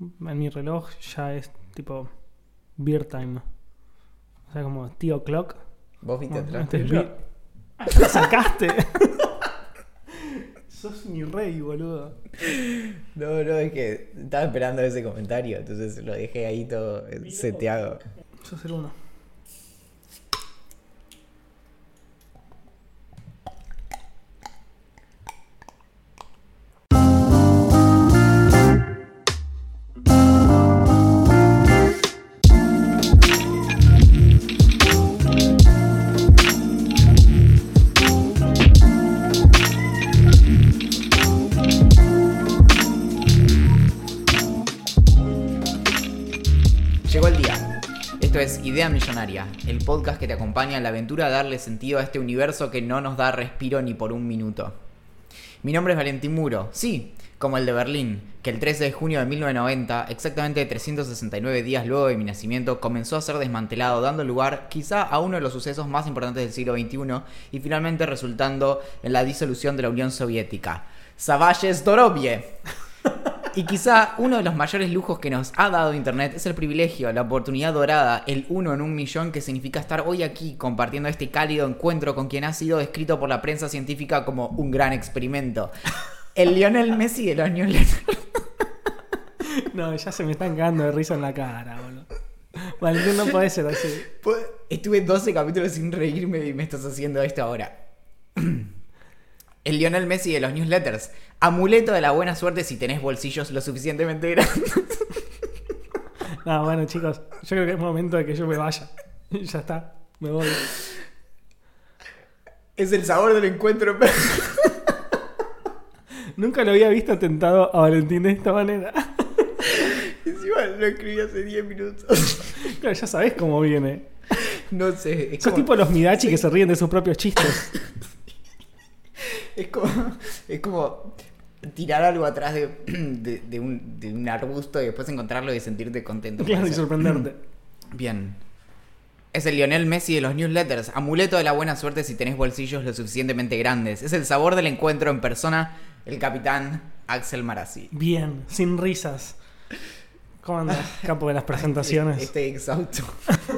En mi reloj ya es tipo beer time. O sea, como tío clock. ¿Vos viste atrás? este. Ah, ¡Lo sacaste! Sos mi rey, boludo. No, no, es que estaba esperando ese comentario, entonces lo dejé ahí todo seteado. Sos el uno. Millonaria, el podcast que te acompaña en la aventura de darle sentido a este universo que no nos da respiro ni por un minuto. Mi nombre es Valentín Muro, sí, como el de Berlín, que el 13 de junio de 1990, exactamente 369 días luego de mi nacimiento, comenzó a ser desmantelado, dando lugar quizá a uno de los sucesos más importantes del siglo XXI y finalmente resultando en la disolución de la Unión Soviética. Savage Zdorobye. Y quizá uno de los mayores lujos que nos ha dado Internet es el privilegio, la oportunidad dorada, el uno en un millón que significa estar hoy aquí compartiendo este cálido encuentro con quien ha sido descrito por la prensa científica como un gran experimento. El Lionel Messi de los newsletters. No, ya se me están cagando de risa en la cara, boludo. Valentín no puede ser así. Estuve 12 capítulos sin reírme y me estás haciendo esto ahora. El Lionel Messi de los newsletters. Amuleto de la buena suerte si tenés bolsillos lo suficientemente grandes. No, bueno, chicos, yo creo que es momento de que yo me vaya. Ya está, me voy. Es el sabor del encuentro. Nunca lo había visto tentado a Valentín de esta manera. Encima lo escribí hace 10 minutos. Claro, ya sabés cómo viene. No sé, es Sos como, tipo los Midachi que se ríen de sus propios chistes. Es como, es como tirar algo atrás de, de- de un, de un arbusto y después encontrarlo y sentirte contento. Claro, y sorprenderte. Bien. Es el Lionel Messi de los newsletters. Amuleto de la buena suerte si tenés bolsillos lo suficientemente grandes. Es el sabor del encuentro en persona. El capitán Axel Marazzi. Bien, sin risas. ¿Cómo andas, capo de las presentaciones? Estoy exhausto.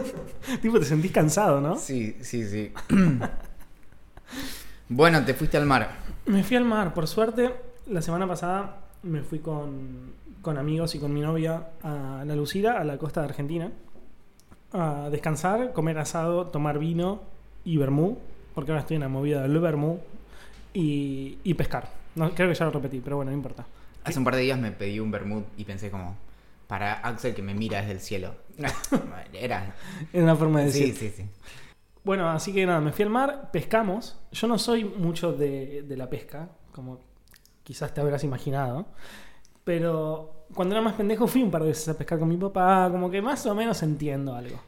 Tipo, te sentís cansado, ¿no? Sí, sí, sí. bueno, te fuiste al mar. Me fui al mar, por suerte. La semana pasada me fui con, con amigos y con mi novia a La Lucira, a la costa de Argentina, a descansar, comer asado, tomar vino y vermú, porque ahora estoy en la movida del vermú, y, y pescar. No, creo que ya lo repetí, pero bueno, no importa. Hace un par de días me pedí un vermut y pensé como, para Axel que me mira desde el cielo. Era... Es una forma de Sí, decir. sí, sí. Bueno, así que nada, me fui al mar, pescamos. Yo no soy mucho de, de la pesca, como quizás te habrás imaginado. Pero cuando era más pendejo fui un par de veces a pescar con mi papá, como que más o menos entiendo algo.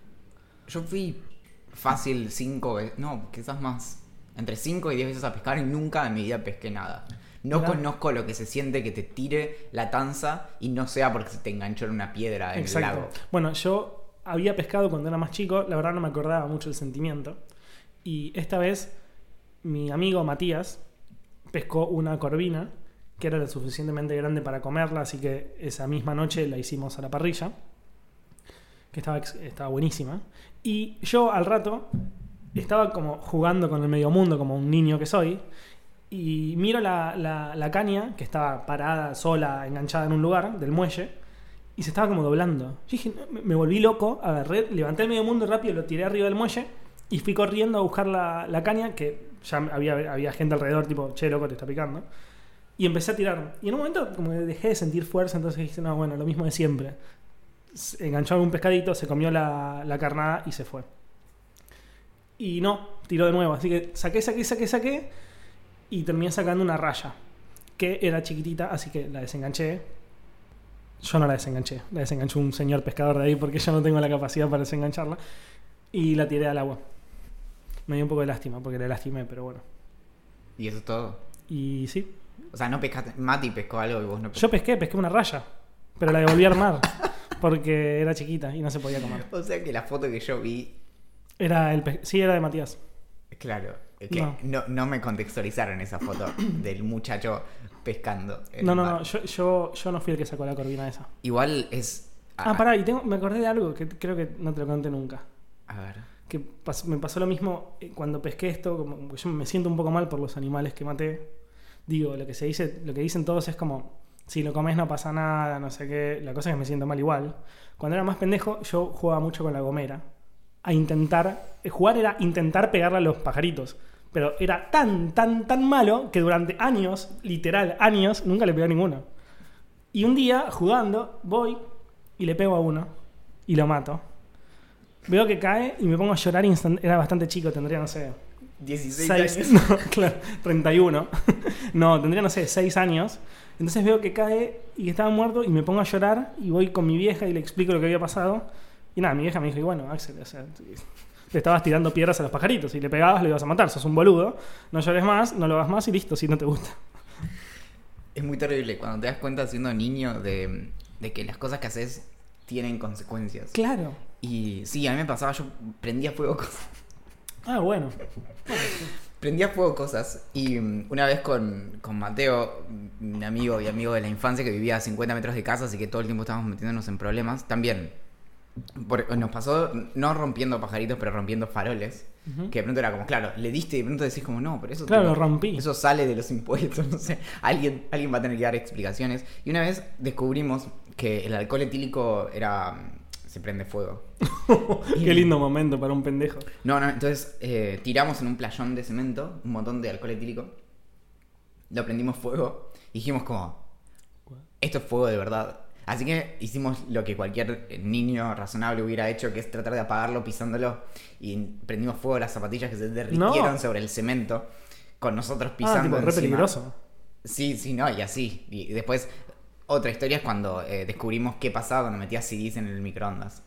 Yo fui fácil cinco veces, no, quizás más, entre cinco y diez veces a pescar y nunca en mi vida pesqué nada. No conozco lo que se siente que te tire la tanza y no sea porque se te enganchó en una piedra en el Exacto. lago. Bueno, yo había pescado cuando era más chico, la verdad no me acordaba mucho el sentimiento. Y esta vez mi amigo Matías pescó una corvina que era lo suficientemente grande para comerla, así que esa misma noche la hicimos a la parrilla, que estaba, estaba buenísima. Y yo al rato estaba como jugando con el medio mundo, como un niño que soy, y miro la, la- la caña, que estaba parada sola, enganchada en un lugar del muelle, y se estaba como doblando. Yo dije, me- volví loco, agarré, levanté el medio mundo rápido, lo tiré arriba del muelle, y fui corriendo a buscar la, caña, que ya había, había gente alrededor, tipo, che, loco, te está picando. Y empecé a tirar. Y en un momento como dejé de sentir fuerza, entonces dije, no, bueno, lo mismo de siempre. Enganchó algún pescadito, se comió la, la carnada y se fue. Y no, tiró de nuevo. Así que saqué, saqué, saqué, saqué. Y terminé sacando una raya. Que era chiquitita, así que la desenganché. Yo no la desenganché. La desenganchó un señor pescador de ahí porque yo no tengo la capacidad para desengancharla. Y la tiré al agua. Me dio un poco de lástima porque la lastimé, pero bueno. Y eso es todo. Y sí, O sea, no pescaste. Mati pescó algo y vos no pescaste. Yo pesqué, pesqué una raya, pero la devolví a armar porque era chiquita y no se podía comer. O sea que la foto que yo vi, Era el pe- sí, era de Matías. claro, Que No. no. No, me contextualizaron esa foto del muchacho pescando. No, no, no, yo, yo, yo no fui el que sacó la corvina esa. Igual es. Ah, pará, y tengo, me acordé de algo que creo que no te lo conté nunca. A ver. Que me pasó lo mismo eh, cuando pesqué esto, como yo me siento un poco mal por los animales que maté. Digo, lo que se dice, lo que dicen todos es como, si lo comes no pasa nada, no sé qué. La cosa es que me siento mal igual. Cuando era más pendejo, yo jugaba mucho con la gomera. A intentar, eh, jugar era intentar pegarle a los pajaritos. Pero era tan, tan, tan malo que durante años, literal, años, nunca le pegué a ninguno. Y un día, jugando, voy y le pego a uno. Y lo mato. Veo que cae y me pongo a llorar instant- Era bastante chico, tendría, no sé, 16 seis- años. no, claro, 31. no, tendría, no sé, 6 años. Entonces veo que cae y que estaba muerto y me pongo a llorar y voy con mi vieja y le explico lo que había pasado. Y nada, mi vieja me dijo, y bueno, Axel, o sea, le estabas tirando piedras a los pajaritos y le pegabas, lo ibas a matar, sos un boludo, no llores más, no lo hagas más y listo, si no te gusta. Es muy terrible cuando te das cuenta siendo niño de, de que las cosas que haces tienen consecuencias. Claro. Y sí, a mí me pasaba, yo prendía fuego cosas. Ah, bueno. Prendía fuego cosas. Y mm, una vez con, con Mateo, un amigo y amigo de la infancia que vivía a 50 metros de casa, así que todo el tiempo estábamos metiéndonos en problemas, también por- nos pasó no rompiendo pajaritos, pero rompiendo faroles. Que de pronto era como, claro, le diste y de pronto decís como, no, pero eso... Claro, lo rompí. Eso sale de los impuestos, no sé. Alguien, alguien va a tener que dar explicaciones. Y una vez descubrimos que el alcohol etílico era... se prende fuego. Qué lindo momento para un pendejo. No, no, entonces eh, tiramos en un playón de cemento un montón de alcohol etílico. Lo prendimos fuego y dijimos como, esto es fuego de verdad. Así que hicimos lo que cualquier niño razonable hubiera hecho, que es tratar de apagarlo pisándolo. Y prendimos fuego a las zapatillas que se derritieron No. sobre el cemento, con nosotros Ah, pisando tipo, re peligroso. Sí, sí, no, y así. Y después, otra historia es cuando eh, descubrimos qué pasaba cuando metías CDs en el microondas.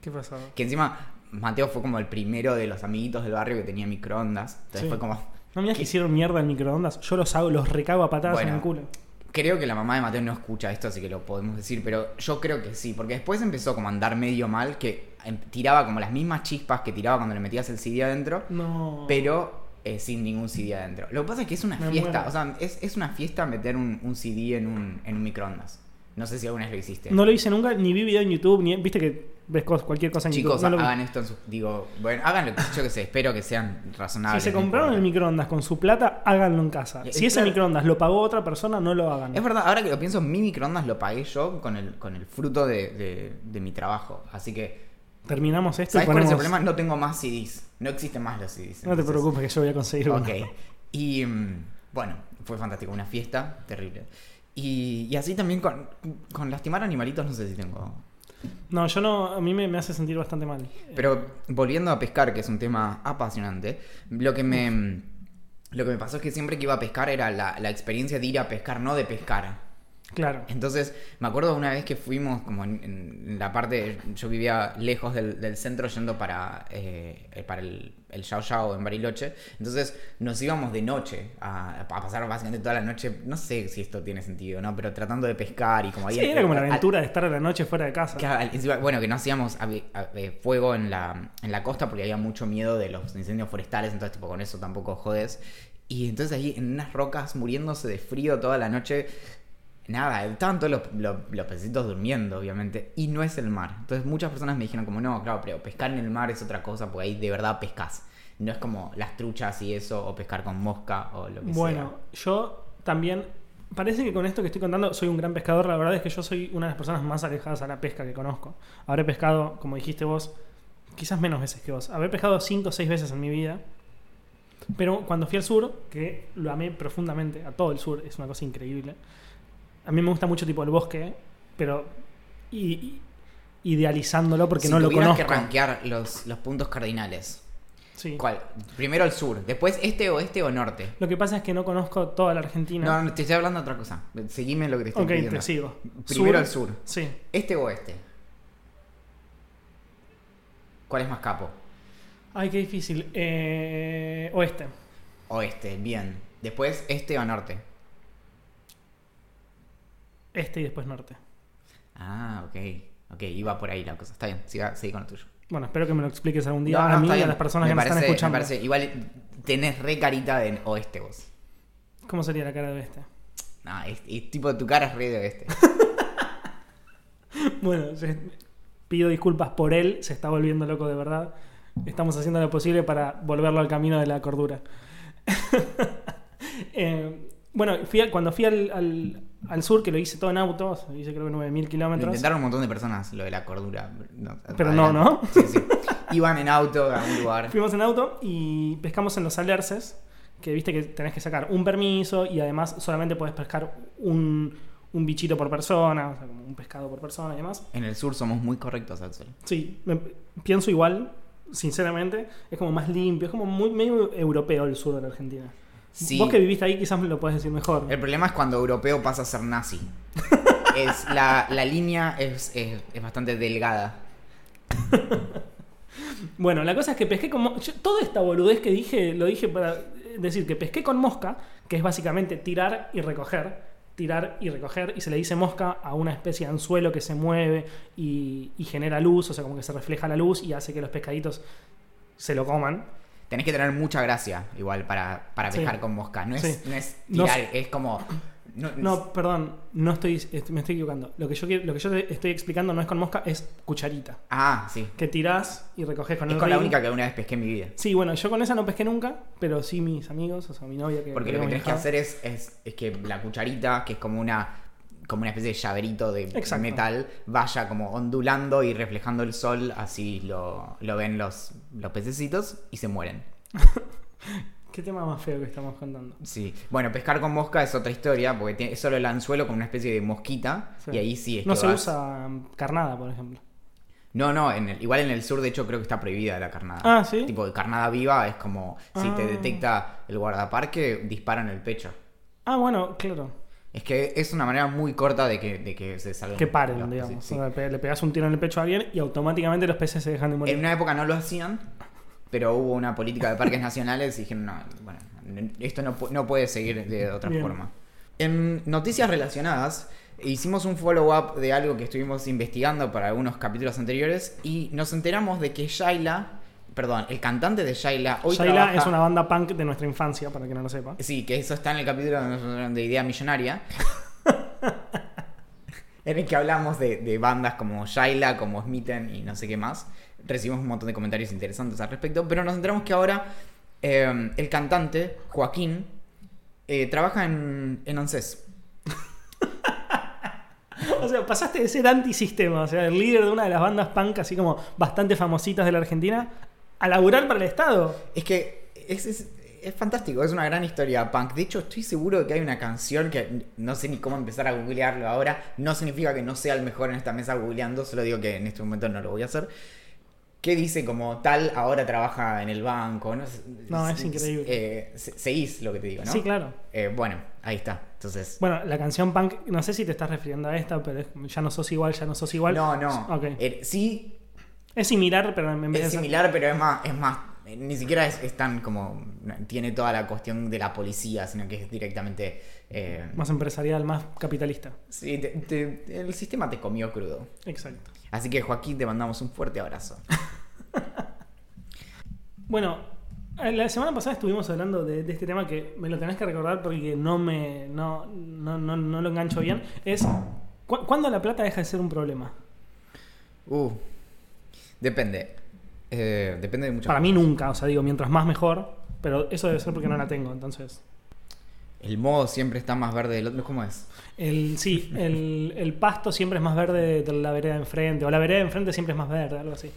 ¿Qué pasó? Que encima Mateo fue como el primero de los amiguitos del barrio que tenía microondas. Entonces Sí. fue como. No me digas que hicieron mierda en microondas. Yo los hago, los recago a patadas Bueno. en el culo. Creo que la mamá de Mateo no escucha esto, así que lo podemos decir, pero yo creo que sí, porque después empezó como a andar medio mal, que em, tiraba como las mismas chispas que tiraba cuando le metías el CD adentro, No. pero eh, sin ningún CD adentro. Lo que pasa es que es una Me fiesta, muero. o sea, es, es una fiesta meter un, un CD en un, en un microondas. No sé si alguna vez lo hiciste. No lo hice nunca, ni vi video en YouTube, ni viste que ves cualquier cosa en Chicos, YouTube. No lo vi. hagan esto en sus... Digo, bueno, hagan lo que yo que sé, espero que sean Si razonables. se no compraron el microondas con su plata, háganlo en casa. Es Si ese claro. microondas lo pagó otra persona, no lo hagan. Es verdad, ahora que lo pienso, mi microondas lo pagué yo con el, con el fruto de, de- de mi trabajo. Así que, Terminamos esto y ¿sabes cuál es el problema? No tengo más CDs. No existen más los CDs. No te preocupes que yo voy a conseguir uno. Ok. Y mm, bueno, fue fantástico. Una fiesta terrible. Y, y así también con, con lastimar animalitos, no sé si tengo. No, yo no, a mí me, me hace sentir bastante mal. Pero volviendo a pescar, que es un tema apasionante, lo que me, lo que me pasó es que siempre que iba a pescar era la, la experiencia de ir a pescar, no de pescar. Claro. Entonces, me acuerdo una vez que fuimos como en, en la parte, yo vivía lejos del, del centro yendo para, eh, eh, para el, el Yao Yao en Bariloche. Entonces, nos íbamos de noche a, a pasar básicamente toda la noche, no sé si esto tiene sentido, ¿no? Pero tratando de pescar y como ahí... Sí, era como la al- aventura de estar a la noche fuera de casa. que bueno, que no hacíamos a- eh, fuego en la, en la costa porque había mucho miedo de los incendios forestales, entonces tipo con eso tampoco jodes. Y entonces ahí en unas rocas muriéndose de frío toda la noche, nada, estaban todos los, los, los pececitos durmiendo, obviamente, y no es el mar. Entonces muchas personas me dijeron como, no, claro, pero pescar en el mar es otra cosa porque ahí de verdad pescas. No es como las truchas y eso, o pescar con mosca o lo que Bueno, yo también. Parece que con esto que estoy contando soy un gran pescador. La verdad es que yo soy una de las personas más alejadas a la pesca que conozco. Habré pescado, como dijiste vos, quizás menos veces que vos. Habré pescado 5 o 6 veces en mi vida. Pero cuando fui al sur, que lo amé profundamente, a todo el sur, es una cosa increíble. A mí me gusta mucho tipo el bosque, pero i- idealizándolo porque Si no lo conozco. que rankear los, los puntos cardinales. Sí. ¿Cuál? Primero el sur, después este, oeste o norte. Lo que pasa es que no conozco toda la Argentina. No, no, te estoy hablando de otra cosa. Seguime lo que te estoy ok, pidiendo. te sigo. Primero el sur. Sí. ¿Este o oeste? ¿Cuál es más capo? Ay, qué difícil. Eh, oeste. Oeste, bien. Después este o norte. Este y después norte. Ah, ok. Ok, iba por ahí la cosa. Está bien, siga, seguí con lo tuyo. Bueno, espero que me lo expliques algún día No, no, a mí y a las personas Me que parece- están escuchando. Me parece, igual tenés re carita de oeste vos. ¿Cómo sería la cara de este? No, es, es tipo tu cara es re de oeste. Bueno, se- pido disculpas por él, se está volviendo loco de verdad. Estamos haciendo lo posible para volverlo al camino de la cordura. Eh, bueno, fui a- cuando fui al, al- al sur, que lo hice todo en auto, o sea, hice creo que 9.000 Lo kilómetros. intentaron un montón de personas, lo de la cordura. No, Pero no, ¿no? Sí, sí. Iban en auto a un lugar. Fuimos en auto y pescamos en los alerces, que viste que tenés que sacar un permiso y además solamente podés pescar un, un bichito por persona, o sea, como un pescado por persona y demás. En el sur somos muy correctos, Axel. Sí, me- pienso igual, sinceramente, es como más limpio, es como muy medio europeo el sur de la Argentina. Sí. Vos que viviste ahí quizás me lo puedes decir mejor. El problema es cuando europeo pasa a ser nazi. es, la, la línea es, es- es bastante delgada. Bueno, la cosa es que pesqué con yo- toda esta boludez que dije, lo dije para decir que pesqué con mosca, que es básicamente tirar y recoger, tirar y recoger, y se le dice mosca a una especie de anzuelo que se mueve y, y genera luz, o sea, como que se refleja la luz y hace que los pescaditos se lo coman. Tenés que tener mucha gracia, igual, para, para Sí. pescar con mosca. No es, Sí. no es tirar, es como. No, No, perdón, no estoy, est- me estoy equivocando. Lo que yo lo que yo te estoy explicando no es con mosca, es cucharita. Ah, sí. Que tirás y recoges con Es el con la única que alguna vez pesqué en mi vida. Sí, bueno, yo con esa no pesqué nunca, pero sí mis amigos, o sea, mi novia que Porque lo que tenés que hacer es, es, es que la cucharita, que es como una como una especie de llaverito de Exacto. metal, vaya como ondulando y reflejando el sol, así lo, lo ven los, los pececitos y se mueren. ¿Qué tema más feo que estamos contando? Sí. Bueno, pescar con mosca es otra historia, porque tiene, es solo el anzuelo con una especie de mosquita, Sí. y ahí sí es no que se vas- usa carnada, por ejemplo. No, no, en el- igual en el sur de hecho creo que está prohibida la carnada. Ah, ¿sí? Tipo, carnada viva es como si te Ah. detecta el guardaparque, dispara en el pecho. Ah, bueno, claro. Es que es una manera muy corta de que, de que se salgan. Que paren, los peces, digamos. sí. Le pe- le pegas un tiro en el pecho a alguien y automáticamente los peces se dejan de morir. En una época no lo hacían, pero hubo una política de parques nacionales y dijeron, no, bueno, esto no, no puede seguir de otra Bien. forma. En noticias relacionadas, hicimos un follow-up de algo que estuvimos investigando para algunos capítulos anteriores y nos enteramos de que Shaila, perdón, el cantante de Shaila, hoy Shaila trabaja- es una banda punk de nuestra infancia, para que no lo sepa. Sí, que eso está en el capítulo de Idea Millonaria. en el que hablamos de, de bandas como Shaila, como Smitten y no sé qué más. Recibimos un montón de comentarios interesantes al respecto, pero nos enteramos que ahora eh, el cantante, Joaquín, eh, trabaja en, en ANSES. O sea, pasaste de ser antisistema, o sea, el líder de una de las bandas punk, así como bastante famositas de la Argentina, a laburar para el Estado. Es que es, es- es fantástico, es una gran historia punk. De hecho, estoy seguro de que hay una canción que no sé ni cómo empezar a googlearlo ahora. No significa que no sea el mejor en esta mesa googleando, solo digo que en este momento no lo voy a hacer. Que dice como tal, ahora trabaja en el banco. No, No, es increíble. Eh, se- seguís lo que te digo, ¿no? Sí, claro. Eh, bueno, ahí está. Entonces. Bueno, la canción punk, no sé si te estás refiriendo a esta, pero ya no sos igual, ya no sos igual. No, no. Eh, sí, Es similar, pero en vez de es ser- similar, pero es más, es más, eh, ni siquiera es, es tan como, tiene toda la cuestión de la policía, sino que es directamente, eh, más empresarial, más capitalista. sí, te- te- el sistema te comió crudo. Exacto. Así que Joaquín, te mandamos un fuerte abrazo. Bueno, eh, la semana pasada estuvimos hablando de, de este tema que me lo tenés que recordar porque no me no, no, no, no lo engancho bien. Es ¿cu- ¿cuándo la plata deja de ser un problema? Uh, depende. Eh, depende de muchas Para mí nunca, o sea, digo, mientras más mejor, pero eso debe ser porque no la tengo, entonces. El modo siempre está más verde del otro. ¿Cómo es? El, sí, el, el pasto siempre es más verde de la vereda de enfrente, o la vereda de enfrente siempre es más verde, algo así.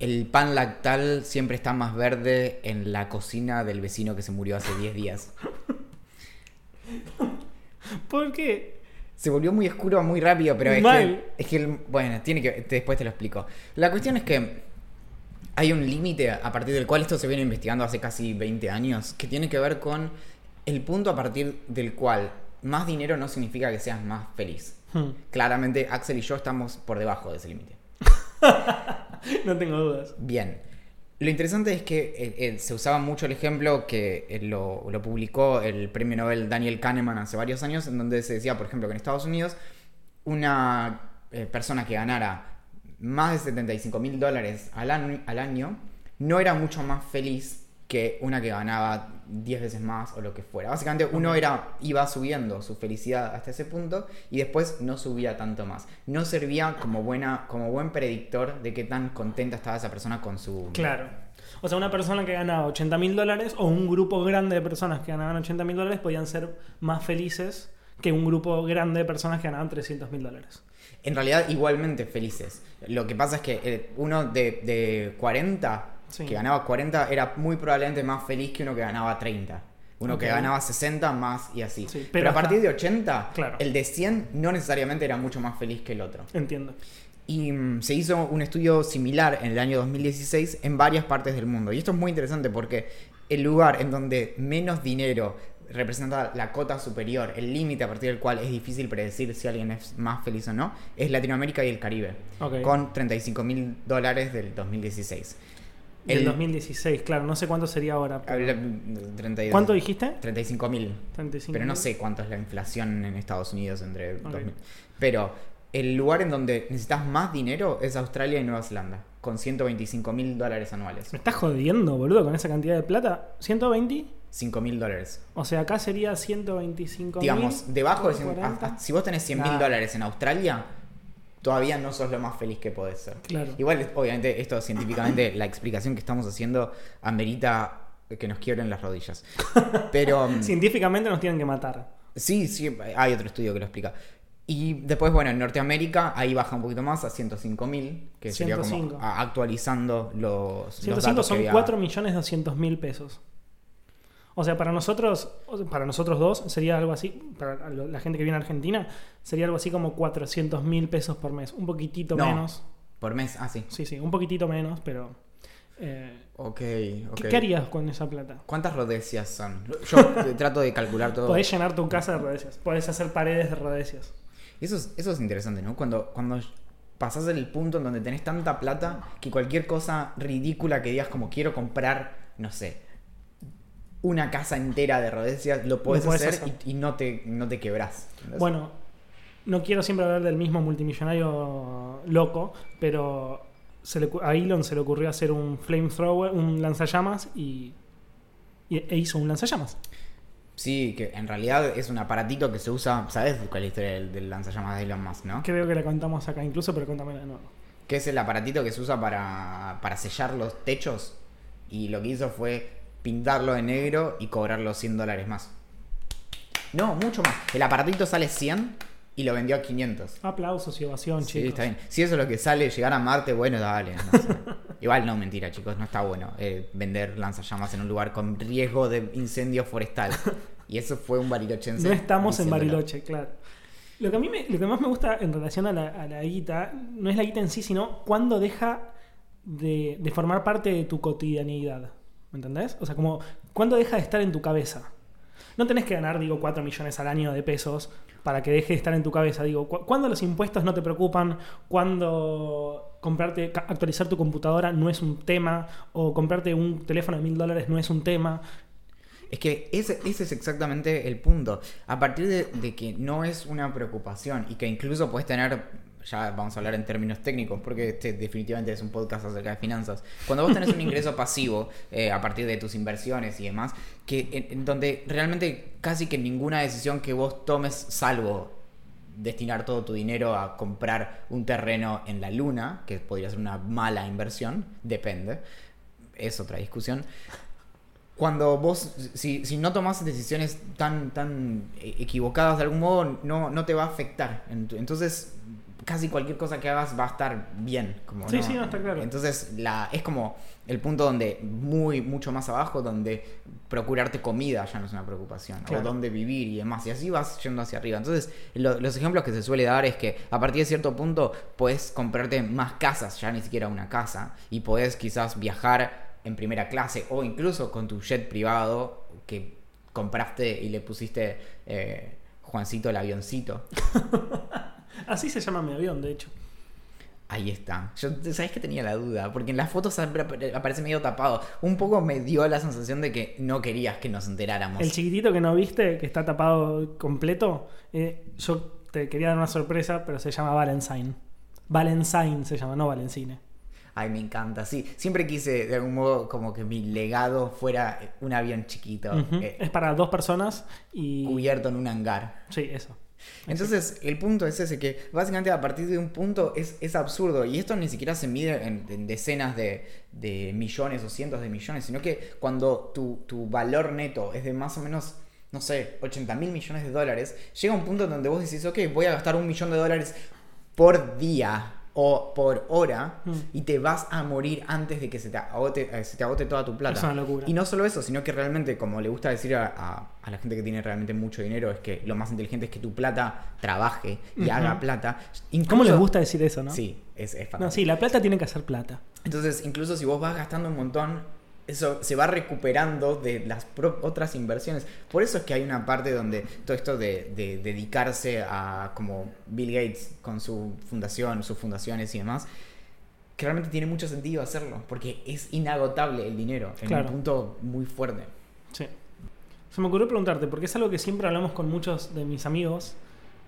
El pan lactal siempre está más verde en la cocina del vecino que se murió hace 10 días. ¿Por qué? Se volvió muy oscuro muy rápido, pero es Mal. que, es que el- bueno, tiene que después te lo explico. La cuestión es que hay un límite a partir del cual esto se viene investigando hace casi 20 años, que tiene que ver con el punto a partir del cual más dinero no significa que seas más feliz. Hmm, Claramente Axel y yo estamos por debajo de ese límite. No tengo dudas. Bien. Lo interesante es que eh, eh, se usaba mucho el ejemplo que eh, lo, publicó el premio Nobel Daniel Kahneman hace varios años, en donde se decía, por ejemplo, que en Estados Unidos una persona que ganara más de 75 mil dólares al año, no era mucho más feliz que una que ganaba 10 veces más o lo que fuera. Básicamente uno era, iba subiendo su felicidad hasta ese punto y después no subía tanto más. No servía como, buena, como buen predictor de qué tan contenta estaba esa persona con su... Claro. O sea, una persona que ganaba 80 mil dólares o un grupo grande de personas que ganaban 80 mil dólares podían ser más felices que un grupo grande de personas que ganaban 300 mil dólares. En realidad igualmente felices. Lo que pasa es que eh, uno de, de 40 Sí. que ganaba 40 era muy probablemente más feliz que uno que ganaba 30. Uno que Ok. ganaba 60 más y así. Sí, pero pero, a hasta- partir de 80, Claro. el de 100 no necesariamente era mucho más feliz que el otro. Entiendo. Y mm, se hizo un estudio similar en el año 2016 en varias partes del mundo. Y esto es muy interesante porque el lugar en donde menos dinero representa la cota superior, el límite a partir del cual es difícil predecir si alguien es más feliz o no, es Latinoamérica y el Caribe, Ok. con 35 mil dólares del 2016. Del El- 2016, claro, no sé cuánto sería ahora. pero- Habla- 32. ¿Cuánto dijiste? 35 mil. 35 Pero no sé cuánto es la inflación en Estados Unidos entre Ok. 2000. Pero el lugar en donde necesitas más dinero es Australia y Nueva Zelanda, con 125 mil dólares anuales. Me estás jodiendo, boludo, con esa cantidad de plata. ¿120? 5 mil dólares. O sea, acá sería 125 Digamos, debajo de... cien- 40. ah, ah, si vos tenés 100 mil Nah. dólares en Australia, todavía no sos lo más feliz que podés ser. Claro. Igual, obviamente, esto científicamente, la explicación que estamos haciendo amerita que nos quiebren las rodillas. Pero... mm, Científicamente nos tienen que matar. Sí, sí, hay otro estudio que lo explica. Y después, bueno, en Norteamérica ahí baja un poquito más a 105.000, que sería 105. como a- actualizando los, los 105 datos que son había. 4 millones 200 mil pesos. O sea, para nosotros, para nosotros dos, sería algo así, para la gente que viene a Argentina, sería algo así como 400 mil pesos por mes. Un poquitito No. menos. Por mes, ah, sí. Sí, sí, un poquitito menos, pero... eh, Ok, ¿qué- ok. ¿Qué harías con esa plata? ¿Cuántas rodecias son? Yo trato de calcular todo. Podés llenar tu casa de rodecias. Podés hacer paredes de rodecias. Eso es, eso es interesante, ¿no? Cuando, cuando pasás el punto en donde tenés tanta plata que cualquier cosa ridícula que digas como quiero comprar, no sé, una casa entera de rodecias, lo podés hacer, hacer. Y, y no, te, no te quebrás. ¿entendés? Bueno, no quiero siempre hablar del mismo multimillonario loco, pero se le, a Elon se le ocurrió hacer un flamethrower, un lanzallamas y, y- e hizo un lanzallamas. Sí, que en realidad es un aparatito que se usa, ¿sabes cuál es la historia del, del lanzallamas de Elon Musk, no? Creo que la contamos acá incluso, pero contámela de nuevo. Que es el aparatito que se usa para, para sellar los techos y lo que hizo fue pintarlo de negro y cobrar los 100 dólares más. No, mucho más. El aparatito sale 100 y lo vendió a 500. Aplausos y ovación, Sí, chicos. está bien. Si eso es lo que sale, llegar a Marte, bueno, dale. no sé. Igual no, mentira, chicos, no está bueno eh, vender lanzallamas en un lugar con riesgo de incendio forestal. Y eso fue un barilochense. No estamos en. Bariloche, claro. Lo que a mí me- lo que más me gusta en relación a la, a la guita no es la guita en sí, sino cuando deja de, de formar parte de tu cotidianidad. ¿Me entendés? O sea, como cuando deja de estar en tu cabeza. No tenés que ganar, digo, 4 millones al año de pesos para que deje de estar en tu cabeza. Digo, cu- cuando los impuestos no te preocupan, cuando comprarte, actualizar tu computadora no es un tema, o comprarte un teléfono de mil dólares no es un tema. Es que ese, ese es exactamente el punto. A partir de, de que no es una preocupación y que incluso puedes tener, ya vamos a hablar en términos técnicos, porque este definitivamente es un podcast acerca de finanzas. Cuando vos tenés un ingreso pasivo eh, a partir de tus inversiones y demás, que en, en donde realmente casi que ninguna decisión que vos tomes, salvo destinar todo tu dinero a comprar un terreno en la luna, que podría ser una mala inversión, depende, es otra discusión cuando vos, si, si no tomás decisiones tan, tan eh, equivocadas de algún modo, no, no te va a afectar. Ent- Entonces, casi cualquier cosa que hagas va a estar bien. Como, Sí, sí, no, está claro. Entonces, la, es como el punto donde, muy, mucho más abajo, donde procurarte comida ya no es una preocupación. Claro. O dónde vivir y demás. Y así vas yendo hacia arriba. Entonces, lo- los ejemplos que se suele dar es que a partir de cierto punto puedes comprarte más casas, ya ni siquiera una casa. Y podés quizás viajar en primera clase o incluso con tu jet privado que compraste y le pusiste eh, Juancito el avioncito. Así se llama mi avión, de hecho. Ahí está. Yo, ¿sabes que tenía la duda? Porque en las fotos siempre ap- aparece medio tapado. Un poco me dio la sensación de que no querías que nos enteráramos. El chiquitito que no viste, que está tapado completo, eh, yo te quería dar una sorpresa, pero se llama Valentine. Valencine se llama, no Valencine. Ay, me encanta, sí. Siempre quise, de algún modo, como que mi legado fuera un avión chiquito, eh, Es para dos personas y... cubierto en un hangar. Sí, eso. Entonces, el punto es ese, que básicamente a partir de un punto es, es absurdo. Y esto ni siquiera se mide en, en decenas de, de millones o cientos de millones, sino que cuando tu, tu valor neto es de más o menos, no sé, 80 mil millones de dólares, llega un punto donde vos decís, ok, voy a gastar un millón de dólares por día o por hora Mm. y te vas a morir antes de que se te agote, eh, se te agote toda tu plata. Es una locura. Y no solo eso, sino que realmente, como le gusta decir a, a- a la gente que tiene realmente mucho dinero, es que lo más inteligente es que tu plata trabaje y haga plata. ¿Cómo les gusta decir eso, no? Sí, es, es No, fantástico. sí, la plata tiene que hacer plata. Entonces, incluso si vos vas gastando un montón, eso se va recuperando de las pro- otras inversiones. Por eso es que hay una parte donde todo esto de, de dedicarse a, como Bill Gates con su fundación, sus fundaciones y demás, que realmente tiene mucho sentido hacerlo, porque es inagotable el dinero en Claro. un punto muy fuerte. Sí. Se me ocurrió preguntarte, porque es algo que siempre hablamos con muchos de mis amigos,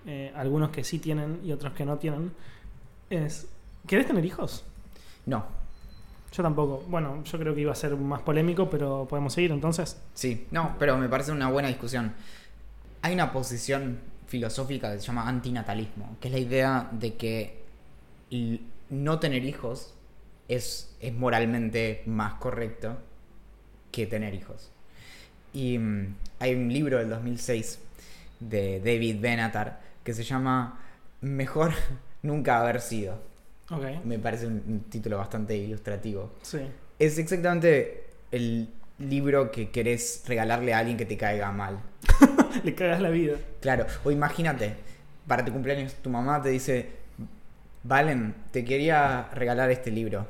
eh, algunos que sí tienen y otros que no tienen, es, ¿querés tener hijos? No, Yo tampoco. Bueno, yo creo que iba a ser más polémico, pero podemos seguir entonces. Sí, no, pero me parece una buena discusión. Hay una posición filosófica que se llama antinatalismo, que es la idea de que no tener hijos es, es moralmente más correcto que tener hijos. Y mm, hay un libro del 2006 de David Benatar que se llama Mejor nunca haber sido. Ok. Me parece un, un título bastante ilustrativo. Sí. Es exactamente el libro que querés regalarle a alguien que te caiga mal. Le cagas la vida. Claro, o imagínate, para tu cumpleaños tu mamá te dice, Valen, te quería regalar este libro.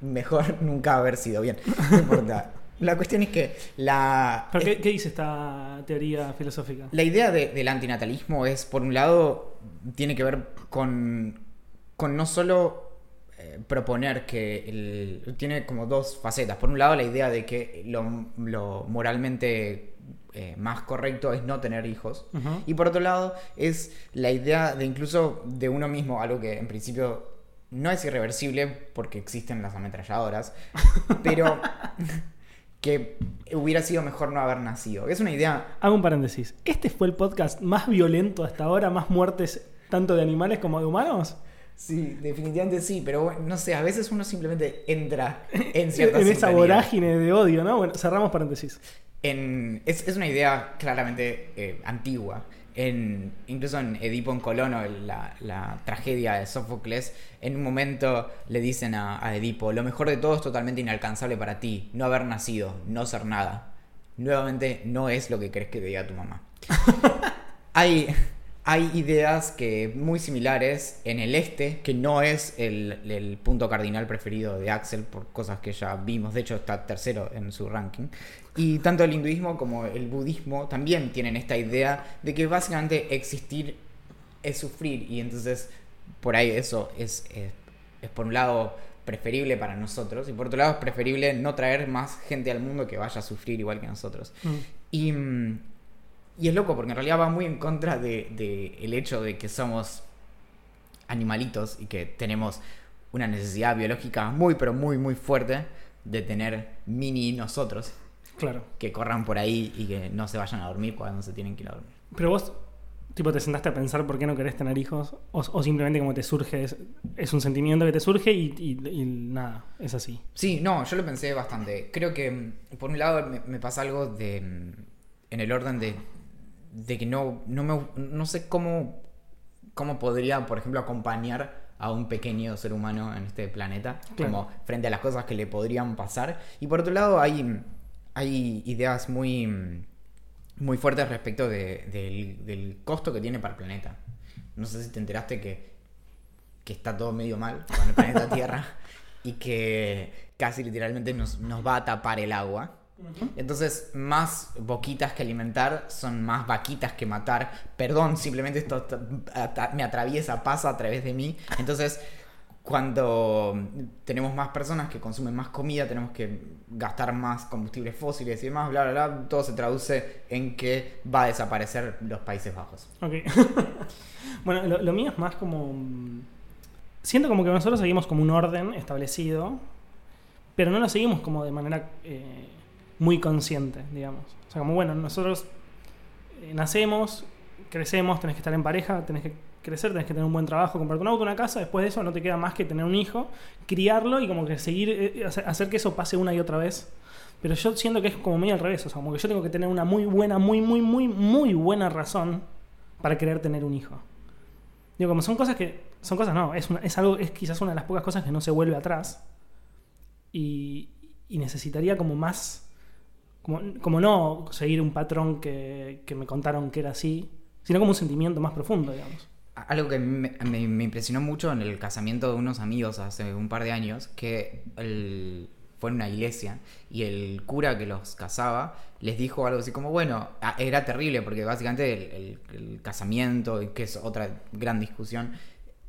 Mejor nunca haber sido bien. No importa. La cuestión es que la... ¿Pero qué, qué dice esta teoría filosófica? La idea de- del antinatalismo es, por un lado, tiene que ver con, con no solo eh, proponer que el- tiene como dos facetas. Por un lado, la idea de que lo, lo moralmente eh, más correcto es no tener hijos. Y por otro lado, es la idea de incluso de uno mismo, algo que en principio no es irreversible porque existen las ametralladoras, pero que hubiera sido mejor no haber nacido. Es una idea Hago un paréntesis. ¿Este fue el podcast más violento hasta ahora? ¿Más muertes tanto de animales como de humanos? Sí, definitivamente sí, pero bueno, no sé, a veces uno simplemente entra en cierta en esa sintonía. vorágine de odio, ¿no? Bueno, cerramos paréntesis. En- es, es una idea claramente eh, antigua. En, incluso en Edipo en Colono, la, la tragedia de Sófocles, en un momento le dicen a, a Edipo, lo mejor de todo es totalmente inalcanzable para ti, no haber nacido, no ser nada. Nuevamente, no es lo que crees que te diga tu mamá. hay, hay ideas que muy similares en el este, que no es el, el punto cardinal preferido de Axel por cosas que ya vimos, de hecho está tercero en su ranking. Y tanto el hinduismo como el budismo también tienen esta idea de que básicamente existir es sufrir y entonces por ahí eso es, es, es por un lado preferible para nosotros y por otro lado es preferible no traer más gente al mundo que vaya a sufrir igual que nosotros. Mm. Y, mm, y es loco porque en realidad va muy en contra de, de el hecho de que somos animalitos y que tenemos una necesidad biológica muy pero muy muy fuerte de tener mini nosotros Claro. que corran por ahí y que no se vayan a dormir cuando se tienen que ir a dormir. Pero vos, tipo, te sentaste a pensar por qué no querés tener hijos, o, o simplemente como te surge, es, es un sentimiento que te surge y, y- y nada, es así. Sí, no, yo lo pensé bastante. Creo que, mm, por un lado, me, me pasa algo de. mm, en el orden de. De que no, no, me, no sé cómo. cómo podría, por ejemplo, acompañar a un pequeño ser humano en este planeta, Claro. como frente a las cosas que le podrían pasar. Y por otro lado, hay, hay ideas muy. muy fuertes respecto de- del, del costo que tiene para el planeta. No sé si te enteraste que que está todo medio mal con el planeta Tierra y que casi literalmente nos, nos va a tapar el agua. Entonces, más boquitas que alimentar son más vaquitas que matar. Perdón, simplemente esto me atraviesa, pasa a través de mí. Entonces, cuando tenemos más personas que consumen más comida, tenemos que gastar más combustibles fósiles y demás, bla, bla, bla, todo se traduce en que va a desaparecer los Países Bajos. Ok. bueno, lo, lo mío es más como. mm, siento como que nosotros seguimos como un orden establecido, pero no lo seguimos como de manera eh, muy consciente, digamos. O sea, como bueno, nosotros eh, nacemos, crecemos, tenés que estar en pareja, tenés que crecer, tenés que tener un buen trabajo, comprarte un auto, una casa, después de eso no te queda más que tener un hijo, criarlo y como que seguir, eh, hacer hacer que eso pase una y otra vez. Pero yo siento que es como medio al revés, o sea, como que yo tengo que tener una muy buena, muy, muy, muy, muy buena razón para querer tener un hijo. Digo, como son cosas que. Son cosas, no, es, una- es algo, es quizás una de las pocas cosas que no se vuelve atrás. Y, y necesitaría como más. Como, no seguir un patrón que, que me contaron que era así, sino como un sentimiento más profundo, digamos. Algo que me, me- impresionó mucho en el casamiento de unos amigos hace un par de años, que fue en una iglesia y el cura que los casaba les dijo algo así como, bueno, era terrible porque básicamente el, el- el casamiento, que es otra gran discusión,